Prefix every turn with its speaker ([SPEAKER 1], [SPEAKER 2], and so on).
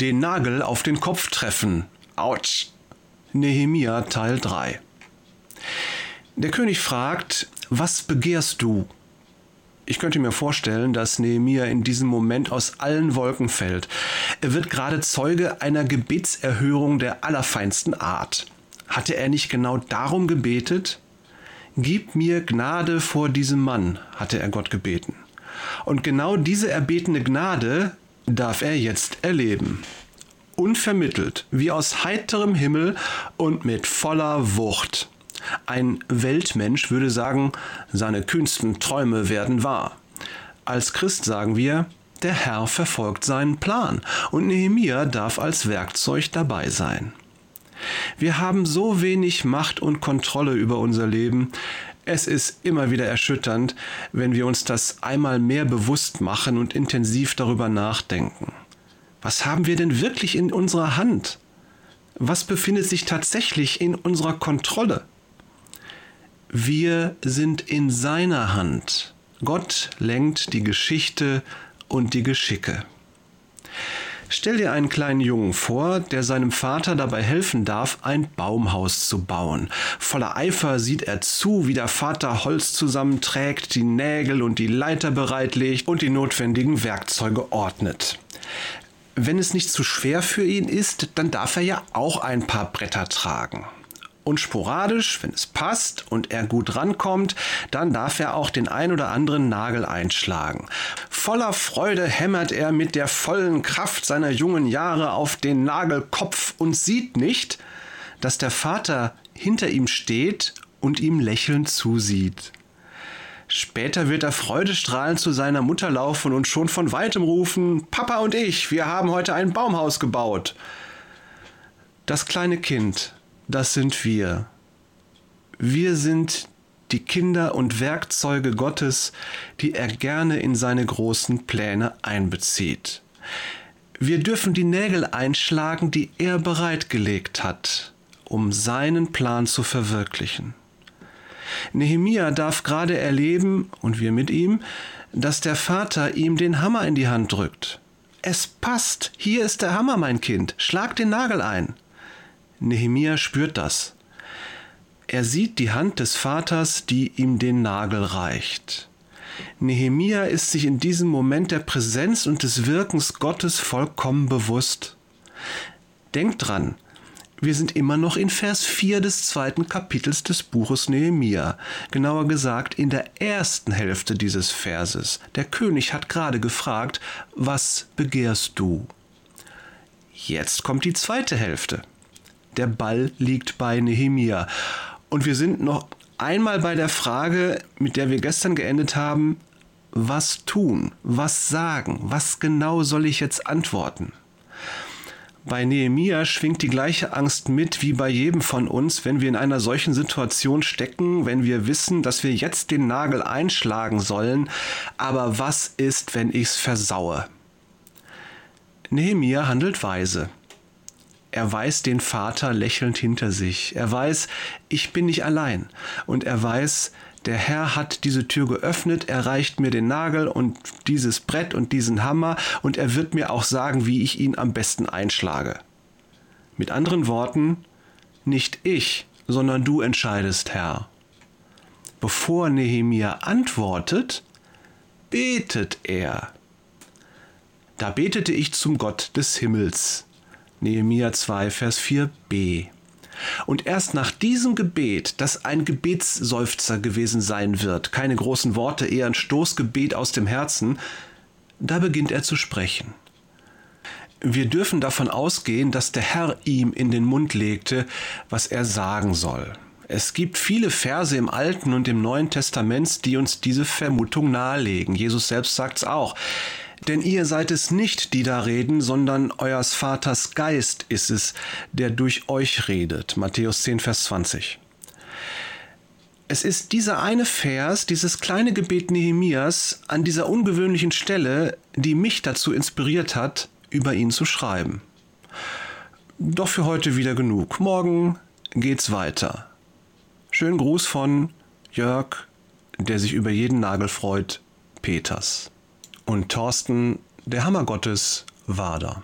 [SPEAKER 1] Den Nagel auf den Kopf treffen. Autsch. Nehemia Teil 3. Der König fragt, was begehrst du? Ich könnte mir vorstellen, dass Nehemia in diesem Moment aus allen Wolken fällt. Er wird gerade Zeuge einer Gebetserhörung der allerfeinsten Art. Hatte er nicht genau darum gebetet? Gib mir Gnade vor diesem Mann, hatte er Gott gebeten. Und genau diese erbetene Gnade darf er jetzt erleben. Unvermittelt, wie aus heiterem Himmel und mit voller Wucht. Ein Weltmensch würde sagen, seine kühnsten Träume werden wahr. Als Christ sagen wir, der Herr verfolgt seinen Plan und Nehemia darf als Werkzeug dabei sein. Wir haben so wenig Macht und Kontrolle über unser Leben. Es ist immer wieder erschütternd, wenn wir uns das einmal mehr bewusst machen und intensiv darüber nachdenken. Was haben wir denn wirklich in unserer Hand? Was befindet sich tatsächlich in unserer Kontrolle? Wir sind in seiner Hand. Gott lenkt die Geschichte und die Geschicke. Stell dir einen kleinen Jungen vor, der seinem Vater dabei helfen darf, ein Baumhaus zu bauen. Voller Eifer sieht er zu, wie der Vater Holz zusammenträgt, die Nägel und die Leiter bereitlegt und die notwendigen Werkzeuge ordnet. Wenn es nicht zu schwer für ihn ist, dann darf er ja auch ein paar Bretter tragen und sporadisch, wenn es passt und er gut rankommt, dann darf er auch den ein oder anderen Nagel einschlagen. Voller Freude hämmert er mit der vollen Kraft seiner jungen Jahre auf den Nagelkopf und sieht nicht, dass der Vater hinter ihm steht und ihm lächelnd zusieht. Später wird er freudestrahlend zu seiner Mutter laufen und schon von weitem rufen, Papa und ich, wir haben heute ein Baumhaus gebaut. Das kleine Kind das sind wir. Wir sind die Kinder und Werkzeuge Gottes, die er gerne in seine großen Pläne einbezieht. Wir dürfen die Nägel einschlagen, die er bereitgelegt hat, um seinen Plan zu verwirklichen. Nehemia darf gerade erleben, und wir mit ihm, dass der Vater ihm den Hammer in die Hand drückt. Es passt, hier ist der Hammer, mein Kind, schlag den Nagel ein. Nehemia spürt das. Er sieht die Hand des Vaters, die ihm den Nagel reicht. Nehemia ist sich in diesem Moment der Präsenz und des Wirkens Gottes vollkommen bewusst. Denkt dran, wir sind immer noch in Vers 4 des zweiten Kapitels des Buches Nehemia, genauer gesagt in der ersten Hälfte dieses Verses. Der König hat gerade gefragt, was begehrst du? Jetzt kommt die zweite Hälfte der Ball liegt bei Nehemia. Und wir sind noch einmal bei der Frage, mit der wir gestern geendet haben, was tun, was sagen, was genau soll ich jetzt antworten? Bei Nehemia schwingt die gleiche Angst mit wie bei jedem von uns, wenn wir in einer solchen Situation stecken, wenn wir wissen, dass wir jetzt den Nagel einschlagen sollen, aber was ist, wenn ich's versaue? Nehemia handelt weise. Er weiß den Vater lächelnd hinter sich. Er weiß, ich bin nicht allein. Und er weiß, der Herr hat diese Tür geöffnet, er reicht mir den Nagel und dieses Brett und diesen Hammer und er wird mir auch sagen, wie ich ihn am besten einschlage. Mit anderen Worten, nicht ich, sondern du entscheidest, Herr. Bevor Nehemia antwortet, betet er. Da betete ich zum Gott des Himmels. Nehemia 2, Vers 4b. Und erst nach diesem Gebet, das ein Gebetsseufzer gewesen sein wird, keine großen Worte, eher ein Stoßgebet aus dem Herzen, da beginnt er zu sprechen. Wir dürfen davon ausgehen, dass der Herr ihm in den Mund legte, was er sagen soll. Es gibt viele Verse im Alten und im Neuen Testament, die uns diese Vermutung nahelegen. Jesus selbst sagt es auch. Denn ihr seid es nicht, die da reden, sondern eures Vaters Geist ist es, der durch euch redet. Matthäus 10, Vers 20. Es ist dieser eine Vers, dieses kleine Gebet Nehemias an dieser ungewöhnlichen Stelle, die mich dazu inspiriert hat, über ihn zu schreiben. Doch für heute wieder genug. Morgen geht's weiter. Schönen Gruß von Jörg, der sich über jeden Nagel freut, Peters und Thorsten, der Hammer Gottes, war da.